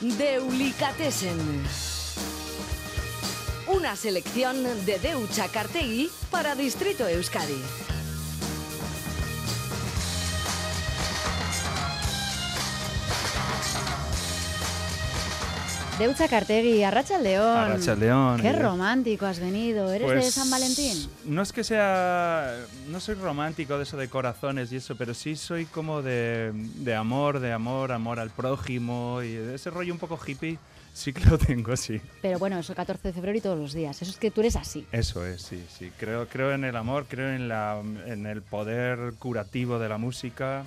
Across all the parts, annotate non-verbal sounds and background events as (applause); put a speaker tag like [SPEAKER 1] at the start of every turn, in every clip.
[SPEAKER 1] Deulicatessen. Una selección de Deucha Cartegui para Distrito Euskadi.
[SPEAKER 2] Deutza Cartegui, Arracha León.
[SPEAKER 3] Arracha León.
[SPEAKER 2] Qué romántico has venido. ¿Eres de
[SPEAKER 3] Pues,
[SPEAKER 2] San Valentín?
[SPEAKER 3] No es que sea. No soy romántico de eso de corazones y eso, pero sí soy como de, de amor, de amor, amor al prójimo y de ese rollo un poco hippie. Sí que lo tengo, sí.
[SPEAKER 2] Pero bueno, eso el 14 de febrero y todos los días. Eso es que tú eres así.
[SPEAKER 3] Eso es, sí, sí. Creo, creo en el amor, creo en, la, en el poder curativo de la música.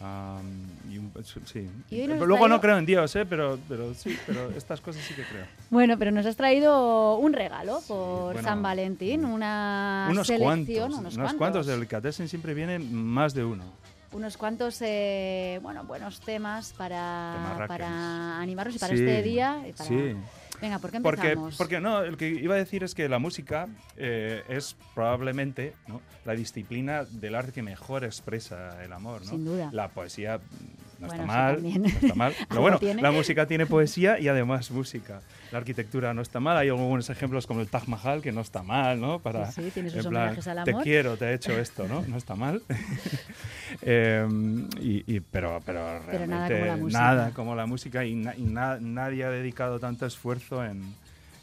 [SPEAKER 3] Am, y un- sí.
[SPEAKER 2] Y
[SPEAKER 3] Luego no creo en Dios, ¿eh? pero, pero sí, pero estas cosas sí que creo.
[SPEAKER 2] Bueno, pero nos has traído un regalo por
[SPEAKER 3] bueno,
[SPEAKER 2] San Valentín, una
[SPEAKER 3] unos
[SPEAKER 2] selección,
[SPEAKER 3] cuantos,
[SPEAKER 2] unos,
[SPEAKER 3] cuantos. del Delicatessen siempre vienen más de uno.
[SPEAKER 2] unos cuantos, eh, bueno, buenos temas para, para animarnos y para
[SPEAKER 3] Sí,
[SPEAKER 2] este día. y para-
[SPEAKER 3] sí.
[SPEAKER 2] Venga, ¿por qué
[SPEAKER 3] Porque,
[SPEAKER 2] empezamos?
[SPEAKER 3] porque no, lo que iba a decir es que la música eh, es probablemente ¿no? la disciplina del arte que mejor expresa el amor. ¿no?
[SPEAKER 2] Sin duda.
[SPEAKER 3] La poesía no
[SPEAKER 2] Bueno,
[SPEAKER 3] está mal, no está mal. Pero bueno,
[SPEAKER 2] tiene.
[SPEAKER 3] la música tiene poesía y además música. La arquitectura no está mal. Hay algunos ejemplos como el Taj Mahal que no está mal, ¿no? Para,
[SPEAKER 2] Sí, sí, tiene sus
[SPEAKER 3] en plan,
[SPEAKER 2] homenajes al
[SPEAKER 3] Te
[SPEAKER 2] amor".
[SPEAKER 3] quiero, te he hecho esto, ¿no? No está mal. (laughs) Em, y, y- pero, pero
[SPEAKER 2] Pero nada como la música.
[SPEAKER 3] nada como la música y, na- y na- nadie ha dedicado tanto esfuerzo en,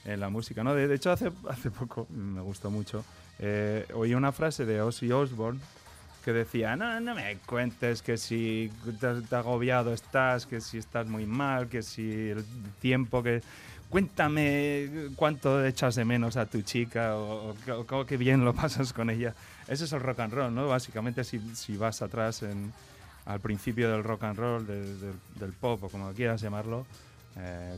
[SPEAKER 3] en la música. ¿no? De, de hecho, hace, hace poco, me gustó mucho, eh, oí una frase de Ozzy Osbourne que decía, no, no me cuentes que si te, te agobiado estás, que si estás muy mal, que si el tiempo que... Cuéntame cuánto echas de menos a tu chica o, o, o cómo que bien lo pasas con ella. Ese es el rock and roll, ¿no? Básicamente si, si vas atrás en, al principio del rock and roll, de- de- del pop o como quieras llamarlo, eh,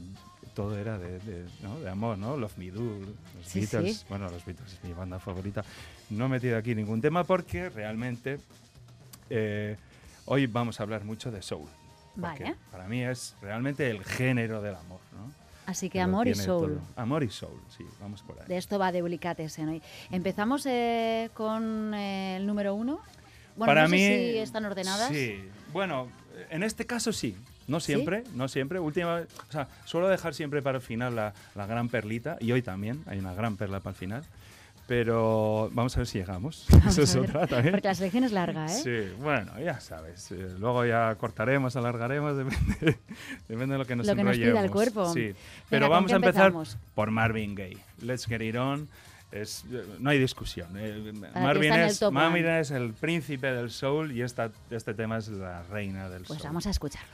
[SPEAKER 3] todo era de, de, ¿no? de amor, ¿no? Love Me Do, los
[SPEAKER 2] Sí,
[SPEAKER 3] Beatles.
[SPEAKER 2] sí.
[SPEAKER 3] Bueno, los Beatles es mi banda favorita. No he metido aquí ningún tema porque realmente eh, hoy vamos a hablar mucho de soul.
[SPEAKER 2] Vale.
[SPEAKER 3] Para mí es realmente el género del amor, ¿no?
[SPEAKER 2] Así que amor y soul.
[SPEAKER 3] todo. Amor y soul, sí, vamos por ahí.
[SPEAKER 2] De esto va Deulicatessen hoy. Empezamos eh, con eh, el número uno. Bueno,
[SPEAKER 3] Para
[SPEAKER 2] no sé
[SPEAKER 3] mí,
[SPEAKER 2] si están ordenadas.
[SPEAKER 3] Sí, bueno, en este caso sí. No siempre, no siempre. Última, o sea, suelo dejar siempre para el final la, la gran perlita, y hoy también hay una gran perla para el final. Pero vamos a ver si llegamos. (laughs)
[SPEAKER 2] Vamos
[SPEAKER 3] Eso es otra también.
[SPEAKER 2] Porque la selección es larga, ¿eh?
[SPEAKER 3] Sí, bueno, ya sabes. eh, luego ya cortaremos, alargaremos, (laughs) depende, depende de lo que nos
[SPEAKER 2] Lo que nos pida el
[SPEAKER 3] enrollemos.
[SPEAKER 2] cuerpo.
[SPEAKER 3] Sí, pero
[SPEAKER 2] ¿con
[SPEAKER 3] vamos a empezar por Marvin Gaye. Let's get it on. Es, eh, no hay discusión. eh, Marvin, es, Marvin es el príncipe del soul y esta, este tema es la reina del
[SPEAKER 2] Pues
[SPEAKER 3] soul.
[SPEAKER 2] vamos a escucharlo.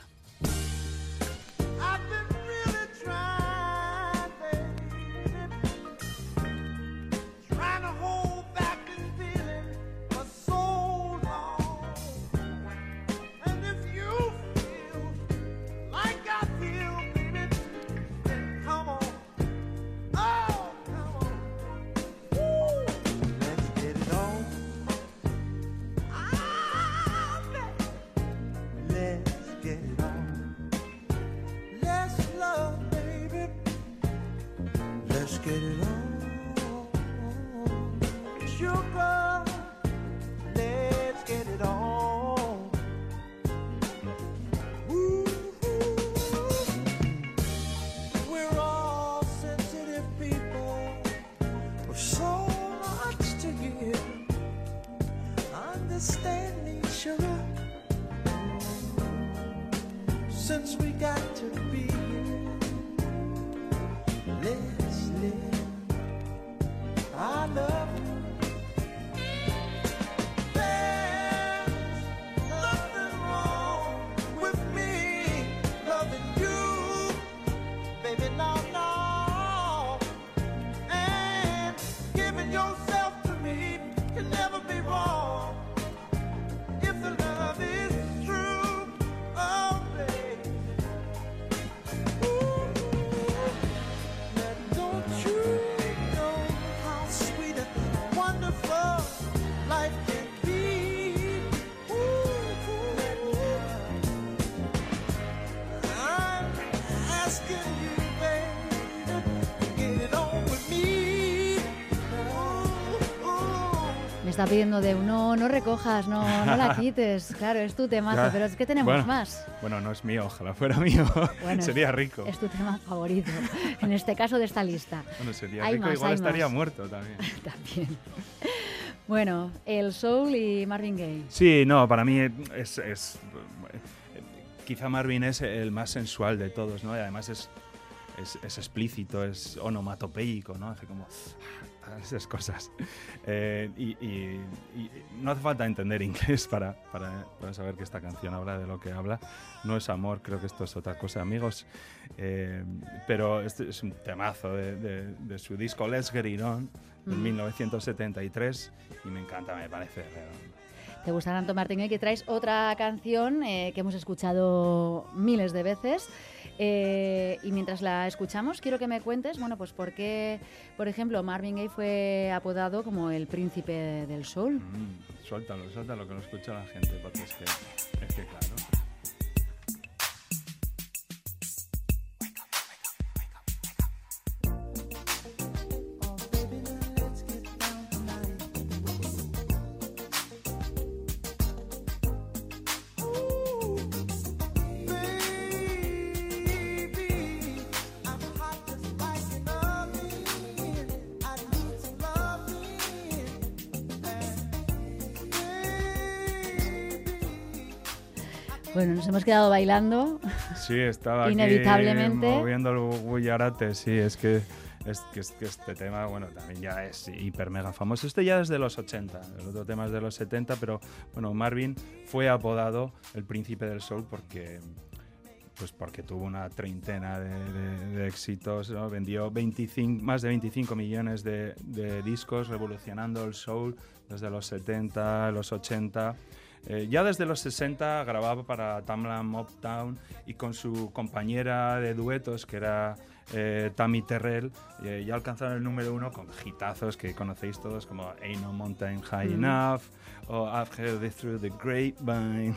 [SPEAKER 2] Está pidiendo de no, no recojas, no, no la (laughs) quites. Claro, es tu temazo,
[SPEAKER 3] Ya.
[SPEAKER 2] pero es que tenemos
[SPEAKER 3] Bueno,
[SPEAKER 2] más.
[SPEAKER 3] Bueno, no es mío, ojalá fuera mío.
[SPEAKER 2] Bueno, (laughs)
[SPEAKER 3] sería rico.
[SPEAKER 2] Es tu tema favorito, en este caso de esta lista.
[SPEAKER 3] Bueno, sería
[SPEAKER 2] Hay
[SPEAKER 3] rico,
[SPEAKER 2] más,
[SPEAKER 3] igual estaría
[SPEAKER 2] más.
[SPEAKER 3] muerto también. (laughs)
[SPEAKER 2] También. Bueno, el soul y Marvin Gaye.
[SPEAKER 3] Sí, no, para mí es, es- quizá Marvin es el más sensual de todos, ¿no? Y además es, es, es explícito, es onomatopeico, ¿no? Hace como (laughs) esas cosas. Eh, y, y- y no hace falta entender inglés para, para, para saber que esta canción habla de lo que habla. No es amor, creo que esto es otra cosa, amigos. Eh, pero este es un temazo de, de- de su disco Let's Get It On, del
[SPEAKER 2] Mm.
[SPEAKER 3] 1973, y me encanta, me parece redondo.
[SPEAKER 2] Te gusta tanto Martin Gaye que traes otra canción eh, que hemos escuchado miles de veces. Eh, y mientras la escuchamos, quiero que me cuentes, bueno, pues por qué, por ejemplo, Marvin Gaye fue apodado como el príncipe del soul.
[SPEAKER 3] Mm, suéltalo, suéltalo, que lo escucha la gente, porque es que, es que claro.
[SPEAKER 2] Nos hemos quedado bailando.
[SPEAKER 3] Sí, estaba
[SPEAKER 2] Inevitablemente.
[SPEAKER 3] aquí moviendo el guillarate, sí, es que, es, que, es que este tema, bueno, también ya es hiper mega famoso. Este ya es de los 80, el otro tema es de los 70, pero bueno, Marvin fue apodado el príncipe del soul porque pues porque tuvo una treintena de, de- de éxitos, ¿no? vendió 25, más de 25 millones de, de discos revolucionando el soul desde los 70, los 80. Eh, ya desde los 60 grababa para Tamla Motown y con su compañera de duetos, que era eh, Tammy Terrell, eh, ya alcanzaron el número uno con hitazos que conocéis todos como Ain't No Mountain High
[SPEAKER 2] Mm.
[SPEAKER 3] Enough o I've Heard It Through the Grapevine.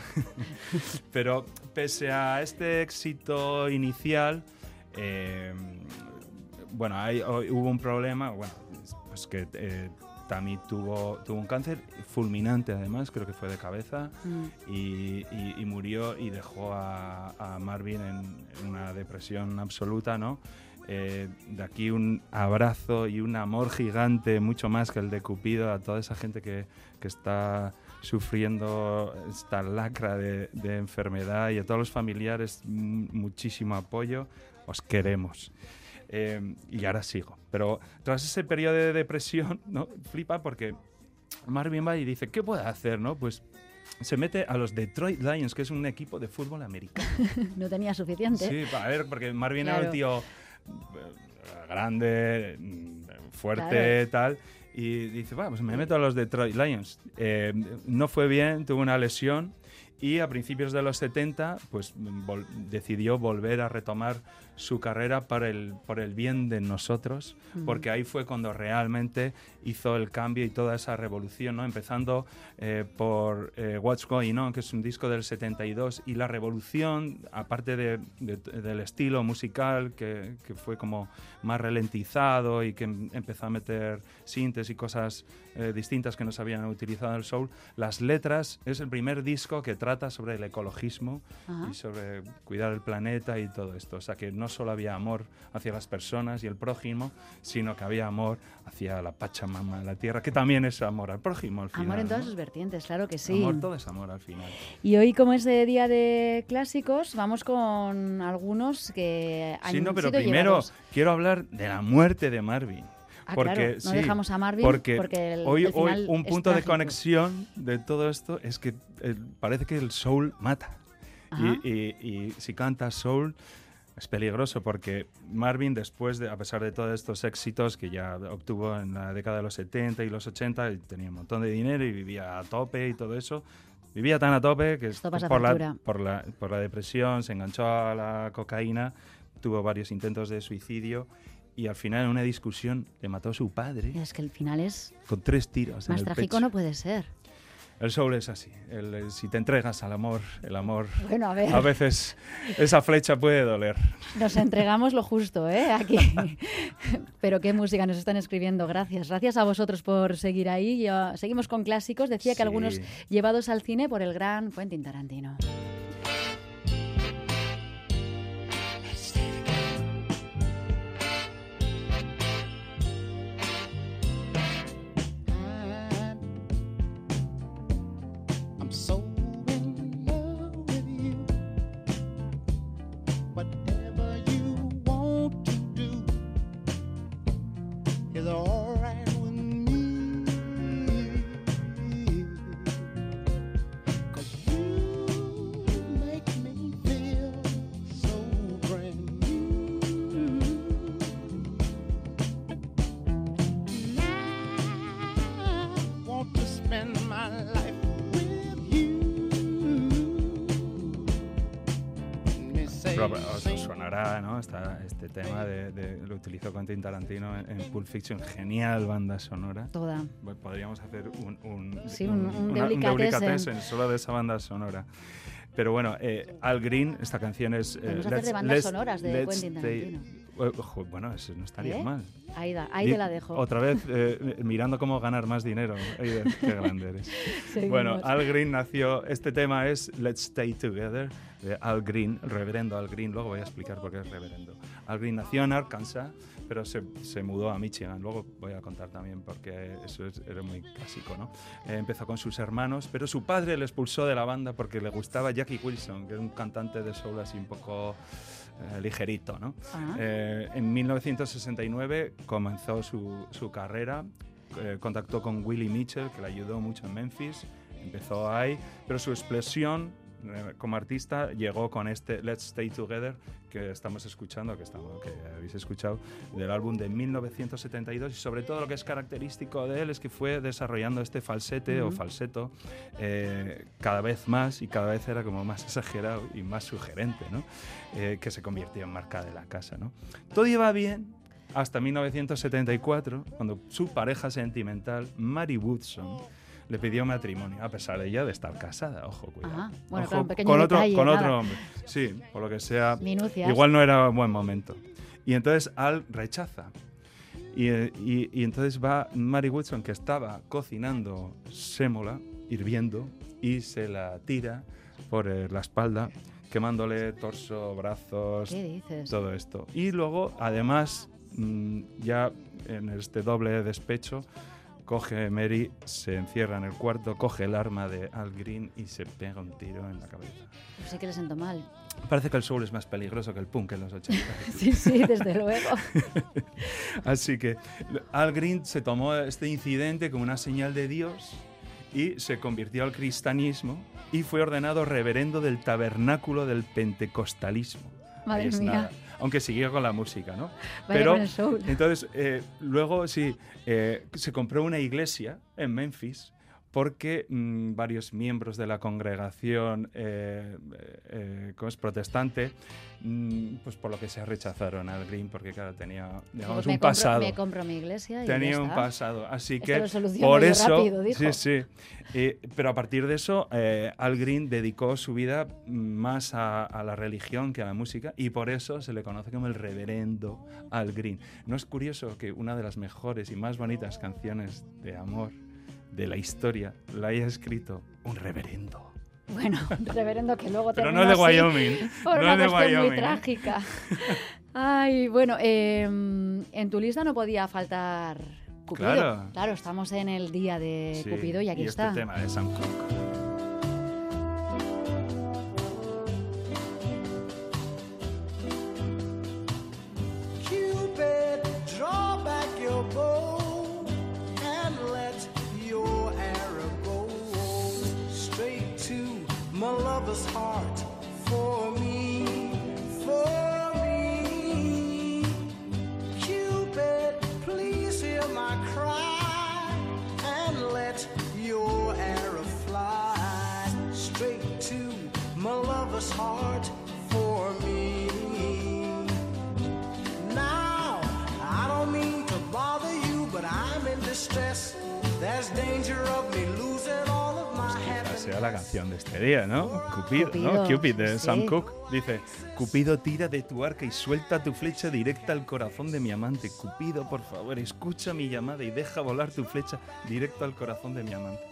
[SPEAKER 3] (laughs) Pero pese a este éxito inicial, eh, bueno, hay- hubo un problema, bueno, pues que Tammy tuvo, tuvo un cáncer fulminante además, creo que fue de cabeza,
[SPEAKER 2] Mm.
[SPEAKER 3] y, y- y murió y dejó a, a Marvin en, en una depresión absoluta, ¿no? Eh, de aquí un abrazo y un amor gigante, mucho más que el de Cupido, a toda esa gente que, que está sufriendo esta lacra de, de enfermedad y a todos los familiares m- muchísimo apoyo. Os queremos. Eh, y ahora sigo. Pero tras ese periodo de depresión, (laughs) ¿no? flipa porque Marvin va y dice, ¿qué puedo hacer? ¿no? Pues se mete a los Detroit Lions, que es un equipo de fútbol americano. (laughs)
[SPEAKER 2] No tenía suficiente.
[SPEAKER 3] Sí, a ver, porque Marvin era
[SPEAKER 2] Claro.
[SPEAKER 3] un tío eh, grande, mm, fuerte, tal. Y dice, va, pues me meto a los Detroit Lions. Eh, no fue bien, tuvo una lesión y a principios de los 70 pues vol- decidió volver a retomar su carrera para el, por el bien de nosotros,
[SPEAKER 2] Mm.
[SPEAKER 3] porque ahí fue cuando realmente hizo el cambio y toda esa revolución, ¿no? empezando eh, por eh, What's Going On, que es un disco del 72, y la revolución, aparte de- de- del estilo musical, que, que fue como más ralentizado y que em- empezó a meter sintes y cosas eh, distintas que no se habían utilizado en el soul, las letras es el primer disco que trata sobre el ecologismo
[SPEAKER 2] Ajá.
[SPEAKER 3] y sobre cuidar el planeta y todo esto. O sea que no solo había amor hacia las personas y el prójimo, sino que había amor hacia la Pachamama, la tierra, que también es amor al prójimo al final.
[SPEAKER 2] Amor en todas
[SPEAKER 3] ¿no?
[SPEAKER 2] sus vertientes, claro que sí.
[SPEAKER 3] Amor, todo es amor al final.
[SPEAKER 2] Y hoy, como es de día de clásicos, vamos con algunos que han
[SPEAKER 3] Sí, no, pero
[SPEAKER 2] sido
[SPEAKER 3] primero
[SPEAKER 2] llevados-
[SPEAKER 3] quiero hablar de la muerte de Marvin.
[SPEAKER 2] Ah,
[SPEAKER 3] porque
[SPEAKER 2] claro, no
[SPEAKER 3] sí,
[SPEAKER 2] dejamos a Marvin
[SPEAKER 3] porque,
[SPEAKER 2] porque el-
[SPEAKER 3] hoy,
[SPEAKER 2] el
[SPEAKER 3] hoy
[SPEAKER 2] final
[SPEAKER 3] un
[SPEAKER 2] es
[SPEAKER 3] punto de conexión de todo esto es que eh, parece que el soul mata. Y, y- y si cantas soul es peligroso porque Marvin después de a pesar de todos estos éxitos que ya obtuvo en la década de los 70 y los 80 y tenía un montón de dinero y vivía a tope y todo eso vivía tan a tope que por, la, por, la, por la depresión se enganchó a la cocaína tuvo varios intentos de suicidio y al final en una discusión le mató a su padre
[SPEAKER 2] Es que el final es
[SPEAKER 3] con tres tiros en
[SPEAKER 2] más
[SPEAKER 3] el
[SPEAKER 2] trágico
[SPEAKER 3] pecho.
[SPEAKER 2] no puede ser.
[SPEAKER 3] El soul es así. el- el- si te entregas al amor, el amor
[SPEAKER 2] Bueno, a ver.
[SPEAKER 3] a veces esa flecha puede doler.
[SPEAKER 2] Nos entregamos lo justo, ¿eh? Aquí. (laughs) Pero qué música nos están escribiendo. Gracias. Gracias a vosotros por seguir ahí. Ya seguimos con clásicos. Decía que
[SPEAKER 3] Sí.
[SPEAKER 2] algunos llevados al cine por el gran Quentin Tarantino.
[SPEAKER 3] Este tema de, de- lo utilizó Quentin Tarantino en, en Pulp Fiction. Genial banda sonora.
[SPEAKER 2] Toda.
[SPEAKER 3] Podríamos hacer un, un,
[SPEAKER 2] Sí, un- un delicatessen.
[SPEAKER 3] delicatessen solo de esa banda sonora. Pero bueno, eh, Al Green, esta canción es... eh,
[SPEAKER 2] hacer de bandas sonoras de Quentin Tarantino.
[SPEAKER 3] Ojo, bueno, eso no estaría
[SPEAKER 2] ¿Eh?
[SPEAKER 3] mal.
[SPEAKER 2] Ahí, da- ahí
[SPEAKER 3] Di-
[SPEAKER 2] te la dejo.
[SPEAKER 3] Otra vez (laughs) eh, mirando cómo ganar más dinero. Eider, qué grande eres. (laughs)
[SPEAKER 2] Seguimos.
[SPEAKER 3] Bueno, Al Green nació. Este tema es Let's Stay Together de Al Green, reverendo Al Green. Luego voy a explicar por qué es reverendo. Al Green nació en Arkansas, pero se, se mudó a Michigan. Luego voy a contar también porque eso es- era muy clásico, ¿no? Eh, empezó con sus hermanos, pero su padre le expulsó de la banda porque le gustaba Jackie Wilson, que era un cantante de soul así un poco eh, ligerito, ¿no?
[SPEAKER 2] Ah.
[SPEAKER 3] Eh, en 1969 comenzó su, su carrera, eh, contactó con Willie Mitchell, que le ayudó mucho en Memphis, empezó ahí, pero su explosión eh, como artista llegó con este Let's Stay Together que estamos escuchando, que, estamos, que habéis escuchado, del álbum de 1972 y sobre todo lo que es característico de él es que fue desarrollando este falsete o
[SPEAKER 2] Ujú.
[SPEAKER 3] falseto eh, cada vez más y cada vez era como más (laughs) exagerado y más sugerente, ¿no? Eh, que se convirtió en marca de la casa. ¿no? Todo iba bien hasta 1974, cuando su pareja sentimental, Mary Woodson, le pidió matrimonio, a pesar de ella de estar casada. Ojo, cuidado.
[SPEAKER 2] Ajá. Bueno,
[SPEAKER 3] Ojo,
[SPEAKER 2] claro,
[SPEAKER 3] con otro,
[SPEAKER 2] detalle,
[SPEAKER 3] con
[SPEAKER 2] nada.
[SPEAKER 3] otro hombre. Sí, por lo que sea.
[SPEAKER 2] Minucias.
[SPEAKER 3] Igual no era un buen momento. Y entonces Al rechaza. Y, y- y entonces va Mary Woodson, que estaba cocinando sémola, hirviendo, y se la tira por eh, la espalda, quemándole torso, brazos,
[SPEAKER 2] ¿Qué dices?
[SPEAKER 3] todo esto. Y luego, además, mm, ya en este doble despecho, coge Mary, se encierra en el cuarto, coge el arma de Al Green y se pega un tiro en la cabeza.
[SPEAKER 2] Pues sí que le siento mal.
[SPEAKER 3] Parece que el soul es más peligroso que el punk en los 80. (laughs)
[SPEAKER 2] Sí, sí, desde luego. (laughs)
[SPEAKER 3] Así que Al Green se tomó este incidente como una señal de Dios y se convirtió al cristianismo y fue ordenado reverendo del tabernáculo del pentecostalismo.
[SPEAKER 2] Madre mía.
[SPEAKER 3] nada. Aunque siguió con la música, ¿no? Pero entonces, eh, luego sí, eh, se compró una iglesia en Memphis porque mm, varios miembros de la congregación eh, eh, ¿cómo es? protestante, mm, pues por lo que se rechazaron al Green, porque claro, tenía digamos, un
[SPEAKER 2] compro-
[SPEAKER 3] pasado.
[SPEAKER 2] Me compro mi iglesia y
[SPEAKER 3] Tenía un pasado, así
[SPEAKER 2] Esto
[SPEAKER 3] que
[SPEAKER 2] lo
[SPEAKER 3] por eso,
[SPEAKER 2] rápido, dijo.
[SPEAKER 3] sí, sí. Eh, pero a partir de eso, eh, Al Green dedicó su vida más a, a la religión que a la música y por eso se le conoce como el Reverendo Al Green. ¿No es curioso que una de las mejores y más bonitas canciones de amor de la historia la haya escrito un reverendo?
[SPEAKER 2] Bueno, reverendo que luego
[SPEAKER 3] Pero no es de Wyoming.
[SPEAKER 2] Por
[SPEAKER 3] no
[SPEAKER 2] una
[SPEAKER 3] de
[SPEAKER 2] muy
[SPEAKER 3] Wyoming. ¿eh?
[SPEAKER 2] trágica. (laughs) Ay, bueno, eh, en tu lista no podía faltar Cupido.
[SPEAKER 3] Claro.
[SPEAKER 2] Claro, estamos en el día de
[SPEAKER 3] Sí,
[SPEAKER 2] Cupido y aquí
[SPEAKER 3] este
[SPEAKER 2] está.
[SPEAKER 3] tema de Sam Cooke. La canción de este día, ¿no? Cupido, ¿no?
[SPEAKER 2] Cupido,
[SPEAKER 3] Cupid de
[SPEAKER 2] sí.
[SPEAKER 3] Sam Cooke. Dice, Cupido tira de tu arca y suelta tu flecha directa al corazón de mi amante. Cupido, por favor, escucha mi llamada y deja volar tu flecha directo al corazón de mi amante.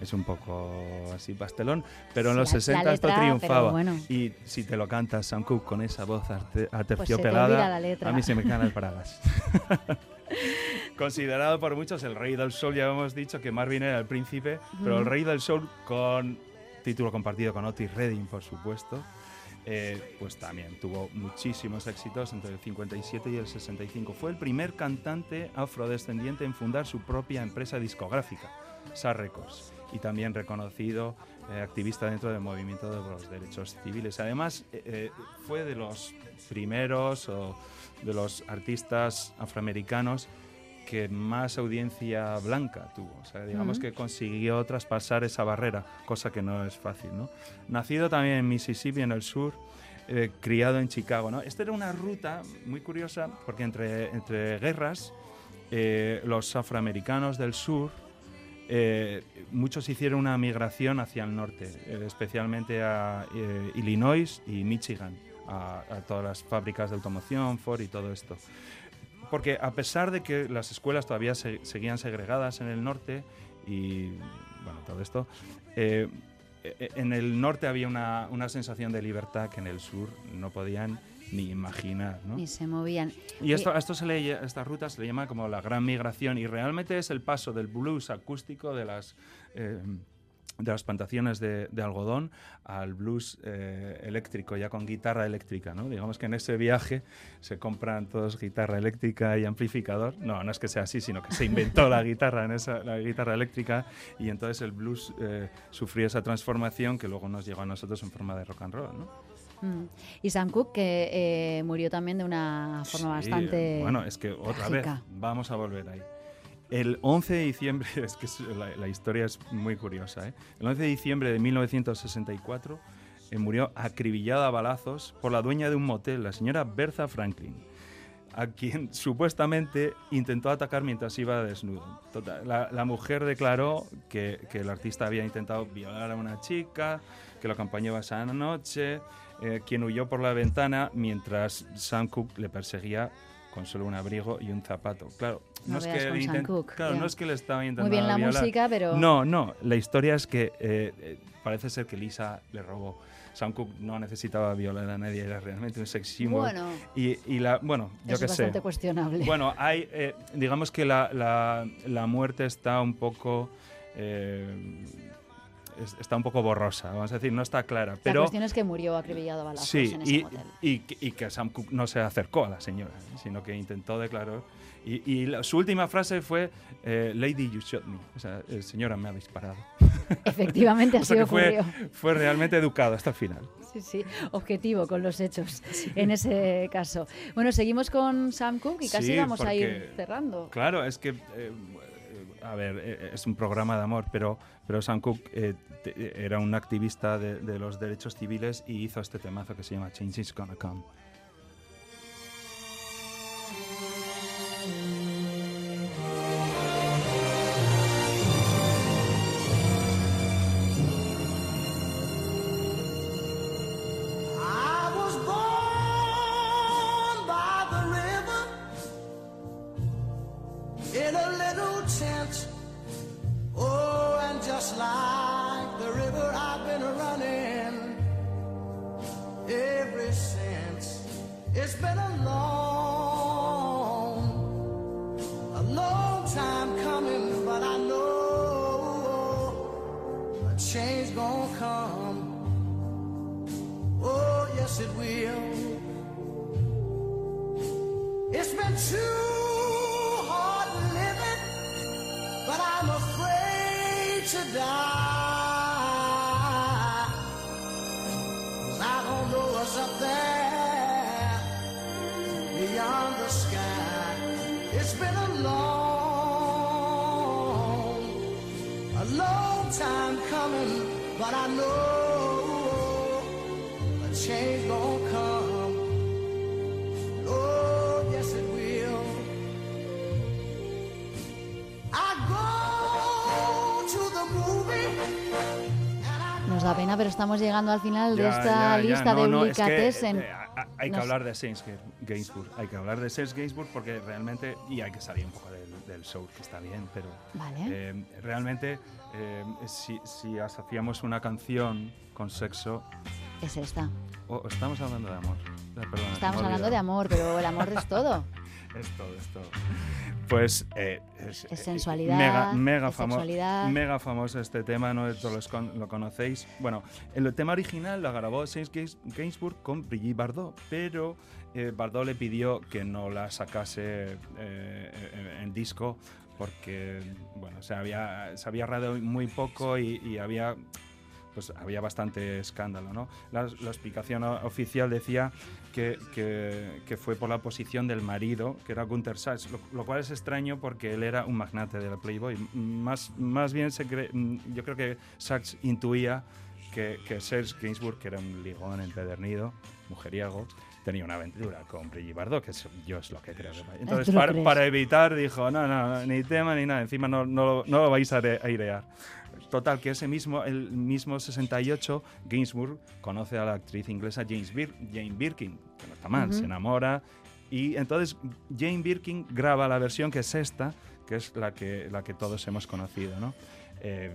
[SPEAKER 3] Es un poco así pastelón, pero en
[SPEAKER 2] Sí,
[SPEAKER 3] los
[SPEAKER 2] la- la
[SPEAKER 3] 60 esto
[SPEAKER 2] letra, pero
[SPEAKER 3] triunfaba.
[SPEAKER 2] bueno.
[SPEAKER 3] Y si te lo cantas, Sam Cooke, con esa voz
[SPEAKER 2] Pues
[SPEAKER 3] aterciopelada,
[SPEAKER 2] letra.
[SPEAKER 3] a mí se me caen las paradas. (laughs) Considerado por muchos el rey del sol, ya hemos dicho que Marvin era el príncipe, pero el rey del sol con título compartido con Otis Redding, por supuesto, eh, pues también tuvo muchísimos éxitos entre el 57 y el 65. Fue el primer cantante afrodescendiente en fundar su propia empresa discográfica, SAR Records, y también reconocido eh, activista dentro del movimiento de los derechos civiles. Además, eh, eh, fue de los primeros o de los artistas afroamericanos que más audiencia blanca tuvo. O sea, digamos
[SPEAKER 2] Mm.
[SPEAKER 3] que consiguió traspasar esa barrera, cosa que no es fácil, ¿no? Nacido también en Mississippi, en el sur, eh, criado en Chicago, ¿no? Esta era una ruta muy curiosa porque entre, entre guerras, eh, los afroamericanos del sur, eh, muchos hicieron una migración hacia el norte, eh, especialmente a eh, Illinois y Michigan, a, a todas las fábricas de automoción, Ford y todo esto. Porque a pesar de que las escuelas todavía se- seguían segregadas en el norte y bueno, todo esto, eh, eh, en el norte había una, una sensación de libertad que en el sur no podían ni imaginar. ¿no?
[SPEAKER 2] Ni se movían.
[SPEAKER 3] Y esto, a esto se le, lle- esta ruta se le llama como la gran migración y realmente es el paso del blues acústico de las, eh, de las plantaciones de, de algodón al blues eh, eléctrico, ya con guitarra eléctrica. ¿no? Digamos que en ese viaje se compran todos guitarra eléctrica y amplificador. No, no es que sea así, sino que se inventó la guitarra, en esa, la guitarra eléctrica y entonces el blues eh, sufrió esa transformación que luego nos llegó a nosotros en forma de rock and roll. ¿no?
[SPEAKER 2] Mm. Y Sam Cooke, que eh, murió también de una forma
[SPEAKER 3] Sí,
[SPEAKER 2] bastante.
[SPEAKER 3] Bueno, es que otra vez,
[SPEAKER 2] trágica.
[SPEAKER 3] vamos a volver ahí. El 11 de diciembre, (laughs) es que la, historia es muy curiosa, ¿eh? El 11 de diciembre de 1964 eh, murió acribillada a balazos por la dueña de un motel, la señora Bertha Franklin, a quien (laughs) supuestamente intentó atacar mientras iba desnudo. La, mujer declaró que, que el artista había intentado violar a una chica, que lo acompañaba esa noche, eh, quien huyó por la ventana mientras Sam Cooke le perseguía con solo un abrigo y un zapato. Claro, no,
[SPEAKER 2] No
[SPEAKER 3] es que intent- claro, no es que le estaba intentando
[SPEAKER 2] Muy bien la
[SPEAKER 3] violar.
[SPEAKER 2] música, pero.
[SPEAKER 3] No, no, la historia es que eh, eh, parece ser que Lisa le robó. Sam Cooke no necesitaba violar a nadie, era realmente un sex symbol.
[SPEAKER 2] Bueno,
[SPEAKER 3] Y, y la, bueno, yo qué
[SPEAKER 2] es
[SPEAKER 3] sé.
[SPEAKER 2] bastante cuestionable.
[SPEAKER 3] Bueno, hay, eh, digamos que la, la- la muerte está un poco, eh, es- está un poco borrosa, vamos a decir, no está clara.
[SPEAKER 2] la
[SPEAKER 3] Pero
[SPEAKER 2] cuestión es que murió acribillado a balazos
[SPEAKER 3] sí,
[SPEAKER 2] en ese
[SPEAKER 3] y,
[SPEAKER 2] motel.
[SPEAKER 3] y, que- y que Sam Cooke no se acercó a la señora, ¿eh? sino que intentó declarar. Y, y la- su última frase fue, eh, Lady, you shot me. O sea, eh, señora, me ha disparado. (laughs)
[SPEAKER 2] Efectivamente, (laughs)
[SPEAKER 3] O
[SPEAKER 2] así
[SPEAKER 3] sea que fue,
[SPEAKER 2] ocurrió.
[SPEAKER 3] fue realmente educado hasta el final.
[SPEAKER 2] Sí, sí, objetivo con los hechos en ese caso. Bueno, seguimos con Sam Cooke y casi
[SPEAKER 3] Sí,
[SPEAKER 2] vamos a ir
[SPEAKER 3] porque-
[SPEAKER 2] cerrando.
[SPEAKER 3] Claro, es que, eh, a ver, eh, es un programa de amor, pero, pero Sam Cooke eh, te- era un activista de, de los derechos civiles y hizo este temazo que se llama Change is Gonna Come.
[SPEAKER 4] It's been a long, a long time coming, but I know a change gonna come. Oh, yes, it will. I go to the movie and I
[SPEAKER 2] da pena, pero estamos llegando al final de esta
[SPEAKER 3] ya, ya,
[SPEAKER 2] lista
[SPEAKER 3] no,
[SPEAKER 2] de
[SPEAKER 3] no, es que,
[SPEAKER 2] Delicatessen.
[SPEAKER 3] eh, hay que
[SPEAKER 2] Nos-
[SPEAKER 3] hablar de Saints Gainsbourg. Hay que hablar de Saints Gainsbourg porque realmente. Y hay que salir un poco del, del show, que está bien, pero.
[SPEAKER 2] Vale.
[SPEAKER 3] eh, realmente, eh, si, si hacíamos una canción con sexo.
[SPEAKER 2] Es esta.
[SPEAKER 3] o estamos hablando de amor. Perdona,
[SPEAKER 2] Estamos hablando de amor, pero el amor es todo. (laughs)
[SPEAKER 3] Es todo, es todo. Pues eh, es,
[SPEAKER 2] Es
[SPEAKER 3] eh,
[SPEAKER 2] sensualidad,
[SPEAKER 3] mega, mega,
[SPEAKER 2] es
[SPEAKER 3] famo-
[SPEAKER 2] sexualidad.
[SPEAKER 3] mega famoso este tema, no todos con- lo conocéis. Bueno, el tema original lo grabó Gains- Gainsbourg con Brigitte Bardot, pero eh, Bardot le pidió que no la sacase eh, en, en disco porque bueno, se había, se había muy poco y, había pues había bastante escándalo, ¿no? La, explicación oficial decía que, que- fue por la posición del marido, que era Gunther Sachs, lo, cual es extraño porque él era un magnate de la Playboy. Más, más bien yo creo que Sachs intuía que, que Serge Gainsbourg, que era un ligón empedernido, mujeriego, tenía una aventura con Brigitte Bardot, que es- yo es lo que creo. que va. Entonces,
[SPEAKER 2] ¿Tú lo
[SPEAKER 3] para, para evitar, dijo, no, no, ni tema ni nada, encima no, no, no lo vais a aire- airear. Total, que ese mismo, el mismo 68, Gainsbourg conoce a la actriz inglesa James Bir- Jane Birkin, que no está mal,
[SPEAKER 2] Ujú.
[SPEAKER 3] se enamora. Y entonces Jane Birkin graba la versión que es esta, que es la que, la que todos hemos conocido, ¿no? Eh,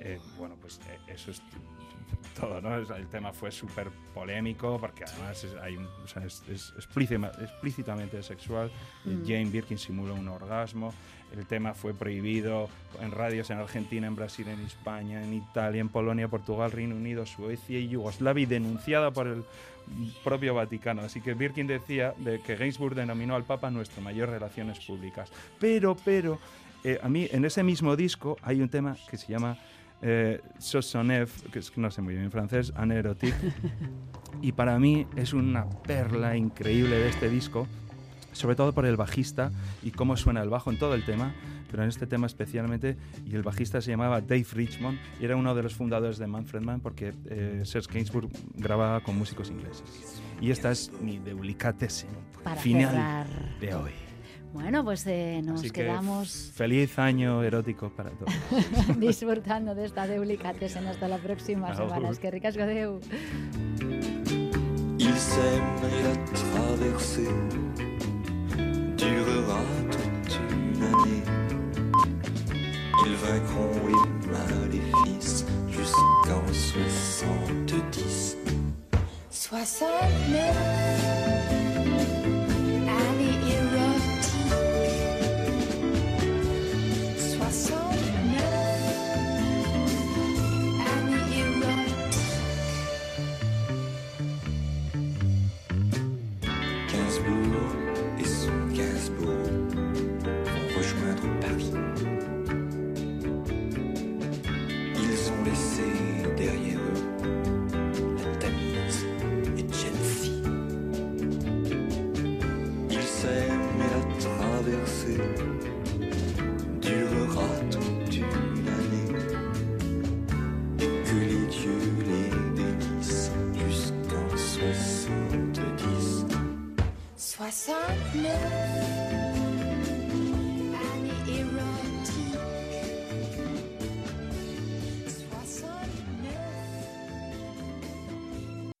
[SPEAKER 3] eh, bueno, pues eh, eso es todo, ¿no? El tema fue súper polémico porque además es, hay un- o sea, es- es explícima- explícitamente sexual.
[SPEAKER 2] Mm.
[SPEAKER 3] Jane Birkin simula un orgasmo. El tema fue prohibido en radios en Argentina, en Brasil, en España, en Italia, en Polonia, Portugal, Reino Unido, Suecia y Yugoslavia, y denunciada por el propio Vaticano. Así que Birkin decía de que Gainsbourg denominó al Papa nuestro mayor relaciones públicas. Pero, pero, eh, a mí en ese mismo disco hay un tema que se llama eh, Sosonev, que es que no sé muy bien en francés, Anerotic. y para mí es una perla increíble de este disco, sobre todo por el bajista y cómo suena el bajo en todo el tema, pero en este tema especialmente, y el bajista se llamaba Dave Richmond, y era uno de los fundadores de Manfred Mann, porque eh, Serge Gainsbourg grababa con músicos ingleses. Y esta es mi Delicatessen
[SPEAKER 2] Para
[SPEAKER 3] final
[SPEAKER 2] cerrar.
[SPEAKER 3] de hoy.
[SPEAKER 2] Bueno, pues eh, nos
[SPEAKER 3] Así que
[SPEAKER 2] quedamos
[SPEAKER 3] feliz año erótico para todos. (laughs)
[SPEAKER 2] disfrutando de esta Delicatessen hasta la próxima
[SPEAKER 3] Agur.
[SPEAKER 2] semana. Es que ricas Godeu.
[SPEAKER 5] Ils s'aiment et la traversée durera toute une année. Ils vaincront les maléfices jusqu'en 70.
[SPEAKER 6] 69